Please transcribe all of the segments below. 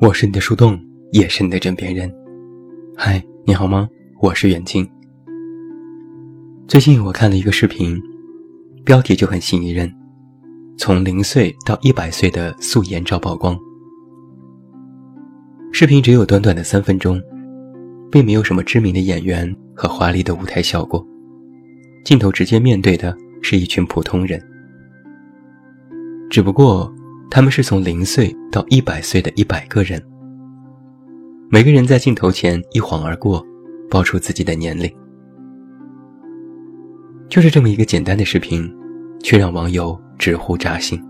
我是你的树洞，也是你的枕边人。嗨，你好吗？我是远近。最近我看了一个视频，标题就很吸引人：从零岁到一百岁的素颜照曝光。视频只有短短的三分钟，并没有什么知名的演员和华丽的舞台效果，镜头直接面对的是一群普通人。只不过。他们是从零岁到一百岁的一百个人，每个人在镜头前一晃而过，报出自己的年龄。就是这么一个简单的视频，却让网友直呼扎心。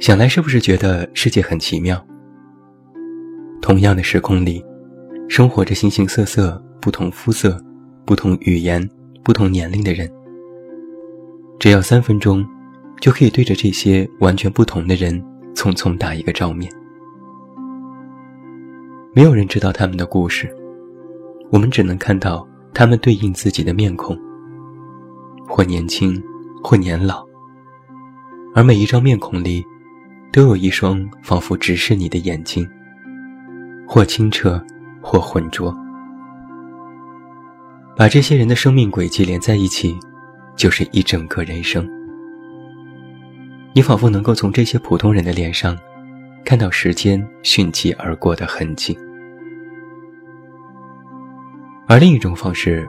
想来是不是觉得世界很奇妙？同样的时空里，生活着形形色色、不同肤色、不同语言、不同年龄的人，只要三分钟。就可以对着这些完全不同的人匆匆打一个照面。没有人知道他们的故事，我们只能看到他们对应自己的面孔，或年轻，或年老。而每一张面孔里，都有一双仿佛直视你的眼睛，或清澈，或浑浊。把这些人的生命轨迹连在一起，就是一整个人生。你仿佛能够从这些普通人的脸上，看到时间迅疾而过的痕迹。而另一种方式，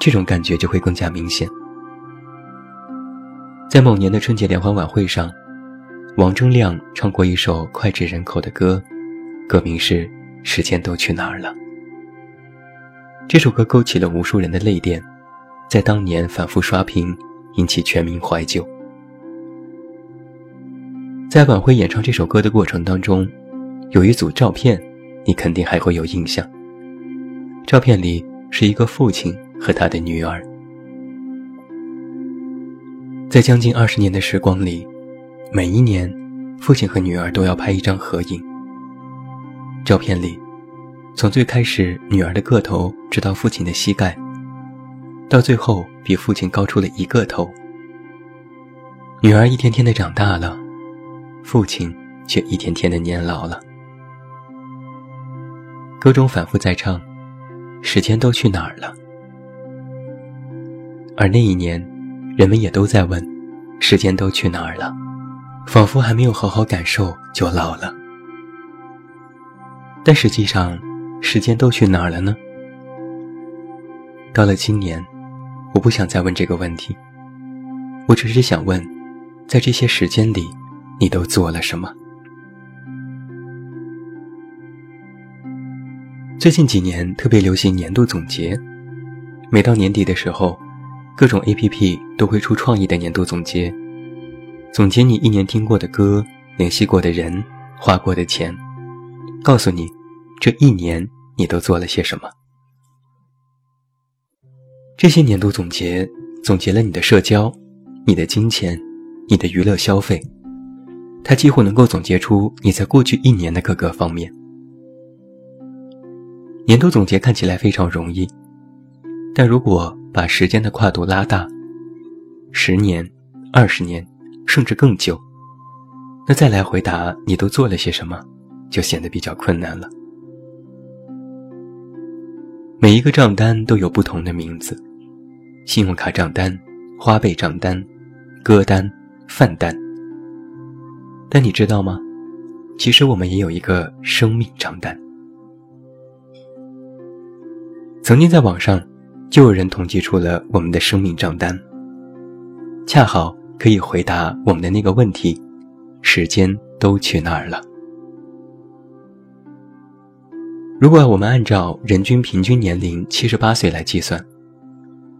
这种感觉就会更加明显。在某年的春节联欢晚会上，王铮亮唱过一首脍炙人口的歌，歌名是《时间都去哪儿了》。这首歌勾起了无数人的泪点，在当年反复刷屏，引起全民怀旧。在晚会演唱这首歌的过程当中，有一组照片，你肯定还会有印象。照片里是一个父亲和他的女儿，在将近二十年的时光里，每一年，父亲和女儿都要拍一张合影。照片里，从最开始女儿的个头直到父亲的膝盖，到最后比父亲高出了一个头。女儿一天天的长大了。父亲却一天天的年老了。歌中反复在唱：“时间都去哪儿了？”而那一年，人们也都在问：“时间都去哪儿了？”仿佛还没有好好感受就老了。但实际上，时间都去哪儿了呢？到了今年，我不想再问这个问题。我只是想问，在这些时间里。你都做了什么？最近几年特别流行年度总结，每到年底的时候，各种 APP 都会出创意的年度总结，总结你一年听过的歌、联系过的人、花过的钱，告诉你这一年你都做了些什么。这些年度总结总结了你的社交、你的金钱、你的娱乐消费。它几乎能够总结出你在过去一年的各个方面。年度总结看起来非常容易，但如果把时间的跨度拉大，十年、二十年，甚至更久，那再来回答你都做了些什么，就显得比较困难了。每一个账单都有不同的名字：信用卡账单、花呗账单、歌单、饭单。但你知道吗？其实我们也有一个生命账单。曾经在网上，就有人统计出了我们的生命账单，恰好可以回答我们的那个问题：时间都去哪儿了？如果我们按照人均平均年龄七十八岁来计算，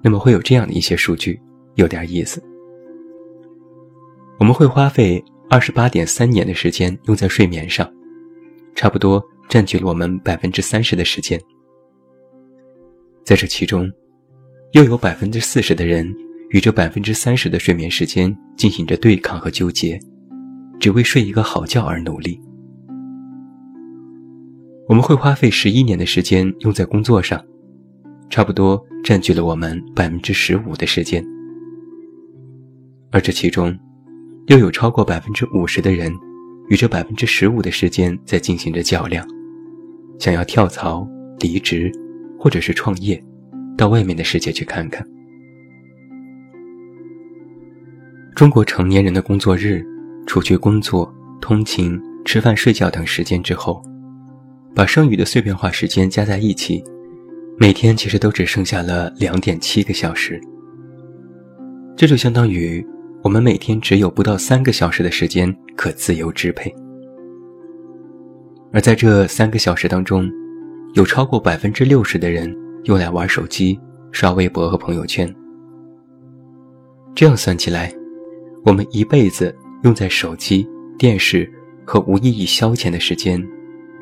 那么会有这样的一些数据，有点意思。我们会花费。二十八点三年的时间用在睡眠上，差不多占据了我们百分之三十的时间。在这其中，又有百分之四十的人与这百分之三十的睡眠时间进行着对抗和纠结，只为睡一个好觉而努力。我们会花费十一年的时间用在工作上，差不多占据了我们百分之十五的时间，而这其中。又有超过百分之五十的人，与这百分之十五的时间在进行着较量，想要跳槽、离职，或者是创业，到外面的世界去看看。中国成年人的工作日，除去工作、通勤、吃饭、睡觉等时间之后，把剩余的碎片化时间加在一起，每天其实都只剩下了两点七个小时。这就相当于我们每天只有不到三个小时的时间可自由支配，而在这三个小时当中，有超过百分之六十的人用来玩手机、刷微博和朋友圈。这样算起来，我们一辈子用在手机、电视和无意义消遣的时间，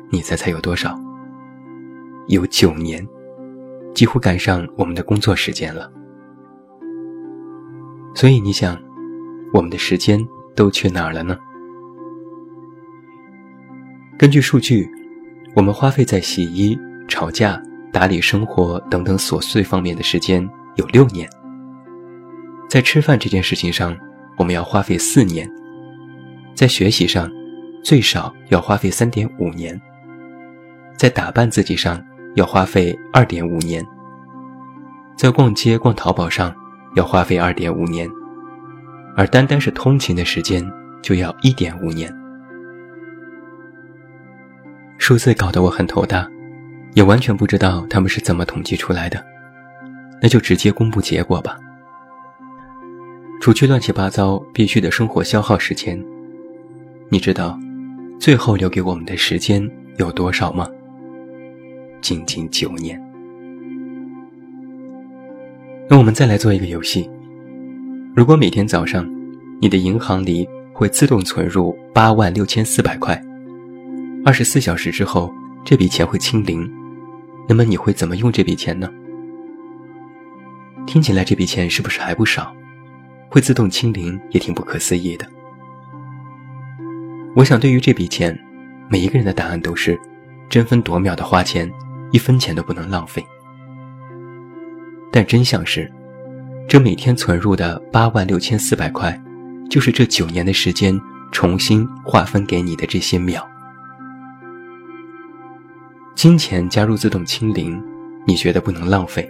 你猜猜有多少？有九年，几乎赶上我们的工作时间了。所以你想，我们的时间都去哪儿了呢？根据数据，我们花费在洗衣、吵架、打理生活等等琐碎方面的时间有六年，在吃饭这件事情上。我们要花费四年，在学习上，最少要花费三点五年；在打扮自己上，要花费二点五年；在逛街、逛淘宝上，要花费二点五年；而单单是通勤的时间，就要一点五年。数字搞得我很头大，也完全不知道他们是怎么统计出来的。那就直接公布结果吧。除去乱七八糟必须的生活消耗时间，你知道最后留给我们的时间有多少吗？仅仅九年。那我们再来做一个游戏：如果每天早上你的银行里会自动存入八万六千四百块，二十四小时之后这笔钱会清零，那么你会怎么用这笔钱呢？听起来这笔钱是不是还不少？会自动清零也挺不可思议的。我想，对于这笔钱，每一个人的答案都是争分夺秒的花钱，一分钱都不能浪费。但真相是，这每天存入的八万六千四百块，就是这九年的时间重新划分给你的这些秒。金钱加入自动清零，你觉得不能浪费？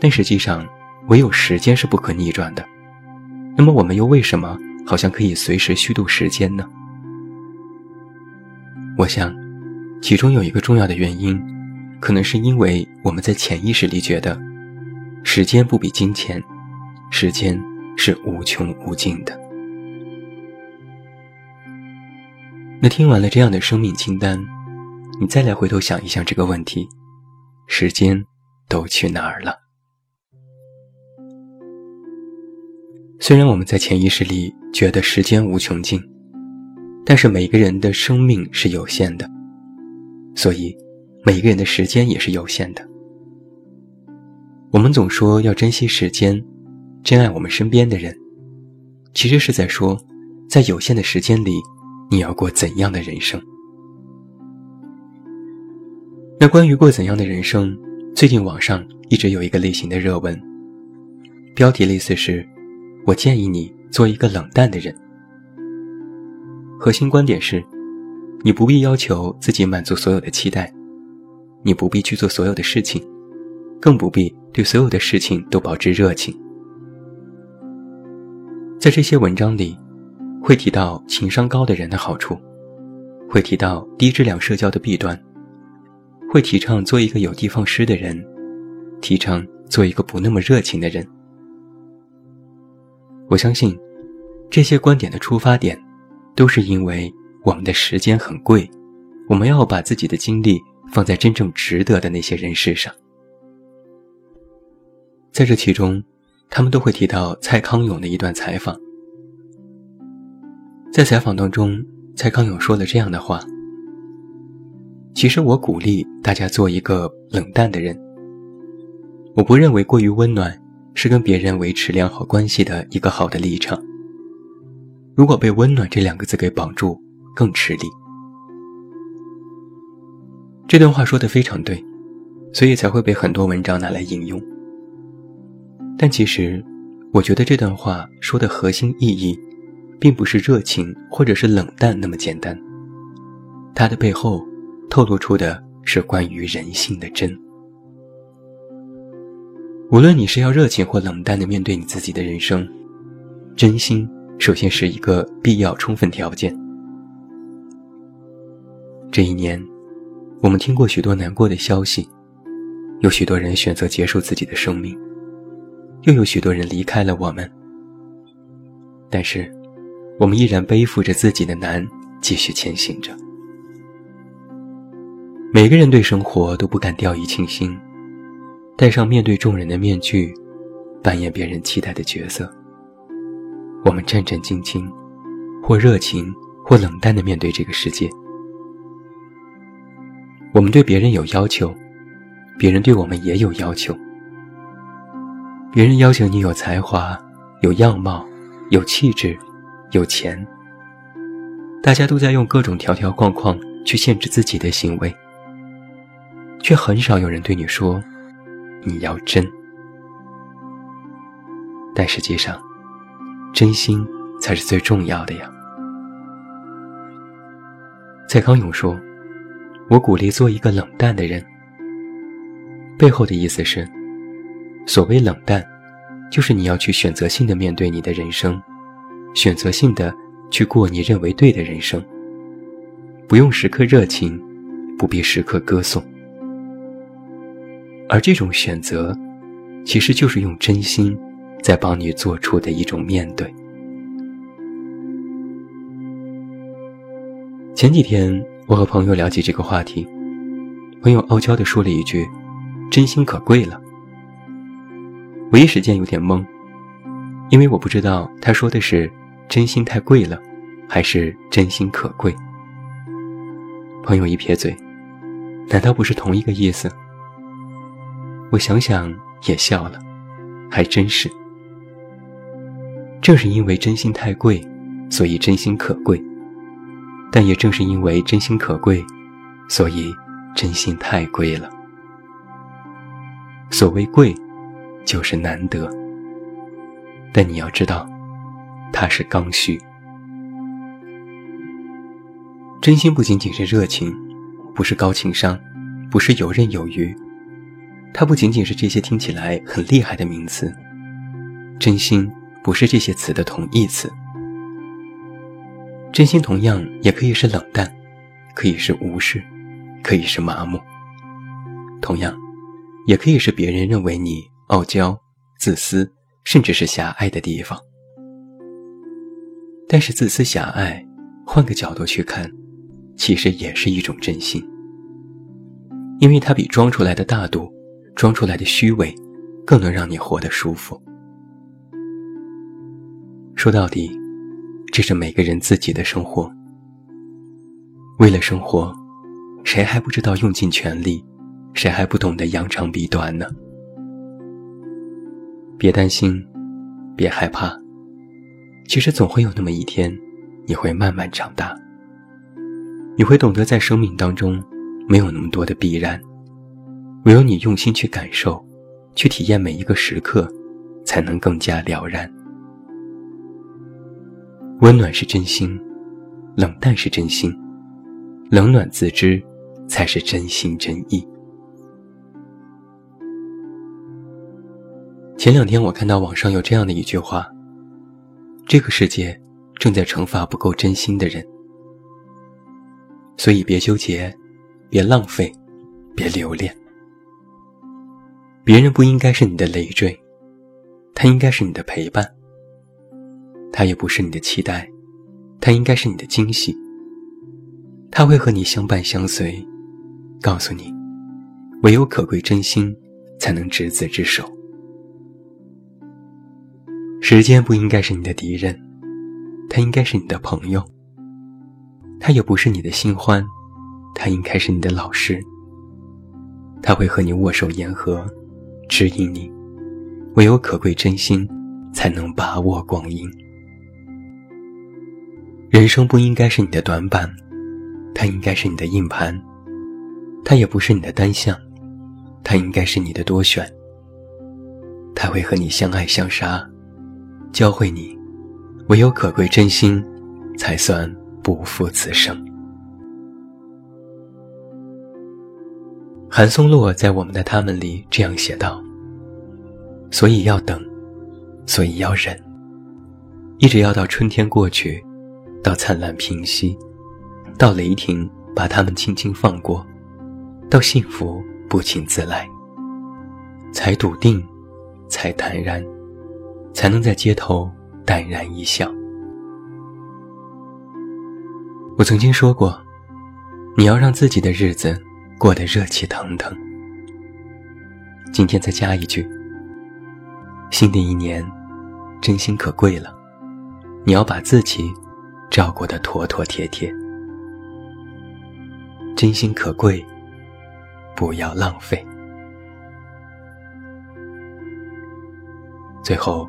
但实际上。唯有时间是不可逆转的，那么我们又为什么好像可以随时虚度时间呢？我想，其中有一个重要的原因，可能是因为我们在潜意识里觉得，时间不比金钱，时间是无穷无尽的。那听完了这样的生命清单，你再来回头想一想这个问题：时间都去哪儿了？虽然我们在潜意识里觉得时间无穷尽，但是每个人的生命是有限的，所以每个人的时间也是有限的。我们总说要珍惜时间，珍爱我们身边的人，其实是在说，在有限的时间里，你要过怎样的人生？那关于过怎样的人生，最近网上一直有一个类型的热文，标题类似是。我建议你做一个冷淡的人。核心观点是，你不必要求自己满足所有的期待，你不必去做所有的事情，更不必对所有的事情都保持热情。在这些文章里，会提到情商高的人的好处，会提到低质量社交的弊端，会提倡做一个有的放矢的人，提倡做一个不那么热情的人。我相信，这些观点的出发点，都是因为我们的时间很贵，我们要把自己的精力放在真正值得的那些人事上。在这其中，他们都会提到蔡康永的一段采访。在采访当中，蔡康永说了这样的话：“其实我鼓励大家做一个冷淡的人，我不认为过于温暖。”是跟别人维持良好关系的一个好的立场。如果被“温暖”这两个字给绑住，更吃力。这段话说的非常对，所以才会被很多文章拿来引用。但其实，我觉得这段话说的核心意义，并不是热情或者是冷淡那么简单，它的背后透露出的是关于人性的真。无论你是要热情或冷淡的面对你自己的人生，真心首先是一个必要充分条件。这一年，我们听过许多难过的消息，有许多人选择结束自己的生命，又有许多人离开了我们。但是，我们依然背负着自己的难，继续前行着。每个人对生活都不敢掉以轻心。戴上面对众人的面具，扮演别人期待的角色。我们战战兢兢，或热情，或冷淡地面对这个世界。我们对别人有要求，别人对我们也有要求。别人要求你有才华、有样貌、有气质、有钱。大家都在用各种条条框框去限制自己的行为，却很少有人对你说。你要真，但实际上，真心才是最重要的呀。蔡康永说：“我鼓励做一个冷淡的人。”背后的意思是，所谓冷淡，就是你要去选择性的面对你的人生，选择性的去过你认为对的人生，不用时刻热情，不必时刻歌颂。而这种选择，其实就是用真心在帮你做出的一种面对。前几天我和朋友聊起这个话题，朋友傲娇地说了一句：“真心可贵了。”我一时间有点懵，因为我不知道他说的是真心太贵了，还是真心可贵。朋友一撇嘴：“难道不是同一个意思？”我想想也笑了，还真是。正是因为真心太贵，所以真心可贵；但也正是因为真心可贵，所以真心太贵了。所谓贵，就是难得。但你要知道，它是刚需。真心不仅仅是热情，不是高情商，不是游刃有余。它不仅仅是这些听起来很厉害的名词，真心不是这些词的同义词。真心同样也可以是冷淡，可以是无视，可以是麻木，同样，也可以是别人认为你傲娇、自私，甚至是狭隘的地方。但是自私狭隘，换个角度去看，其实也是一种真心，因为它比装出来的大度。装出来的虚伪，更能让你活得舒服。说到底，这是每个人自己的生活。为了生活，谁还不知道用尽全力？谁还不懂得扬长避短呢？别担心，别害怕。其实总会有那么一天，你会慢慢长大。你会懂得，在生命当中，没有那么多的必然。唯有你用心去感受，去体验每一个时刻，才能更加了然。温暖是真心，冷淡是真心，冷暖自知，才是真心真意。前两天我看到网上有这样的一句话：这个世界正在惩罚不够真心的人，所以别纠结，别浪费，别留恋。别人不应该是你的累赘，他应该是你的陪伴。他也不是你的期待，他应该是你的惊喜。他会和你相伴相随，告诉你，唯有可贵真心，才能执子之手。时间不应该是你的敌人，他应该是你的朋友。他也不是你的新欢，他应该是你的老师。他会和你握手言和。指引你，唯有可贵真心，才能把握光阴。人生不应该是你的短板，它应该是你的硬盘；它也不是你的单项，它应该是你的多选。它会和你相爱相杀，教会你，唯有可贵真心，才算不负此生。韩松洛在《我们的他们》里这样写道：“所以要等，所以要忍，一直要到春天过去，到灿烂平息，到雷霆把他们轻轻放过，到幸福不请自来，才笃定，才坦然，才能在街头。”淡然一笑。我曾经说过，你要让自己的日子过得热气腾腾。今天再加一句：新的一年，真心可贵了，你要把自己照顾得妥妥帖帖。真心可贵，不要浪费。最后，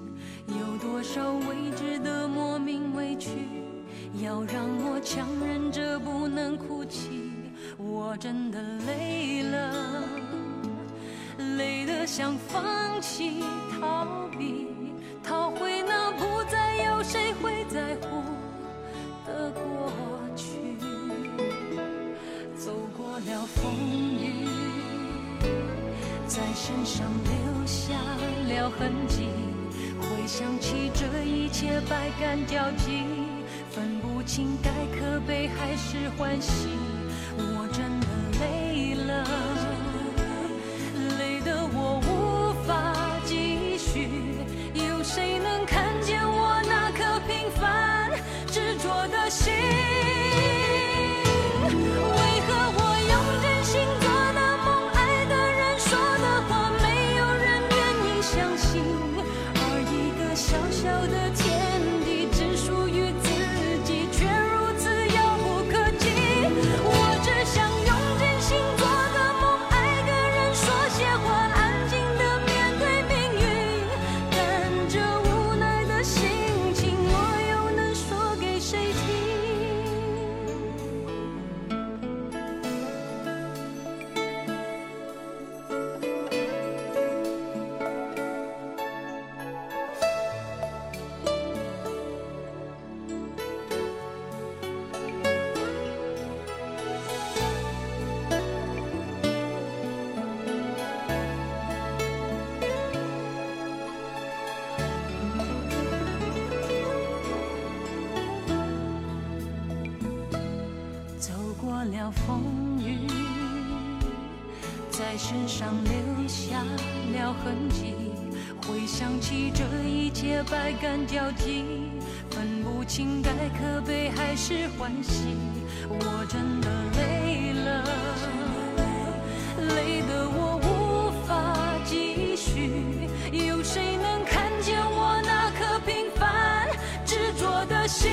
有多少未知的莫名委屈。要让我强忍着不能哭泣，我真的累了，累得想放弃逃避，逃回那不再有谁会在乎的过去。走过了风雨，在身上留下了痕迹，回想起这一切百感交集。分不清该可悲还是欢喜，我真的累了，累得我无法继续。有谁能看见我那颗平凡执着的心？了风雨，在身上留下了痕迹。回想起这一切，百感交集，分不清该可悲还是欢喜。我真的累了，累得我无法继续。有谁能看见我那颗平凡执着的心？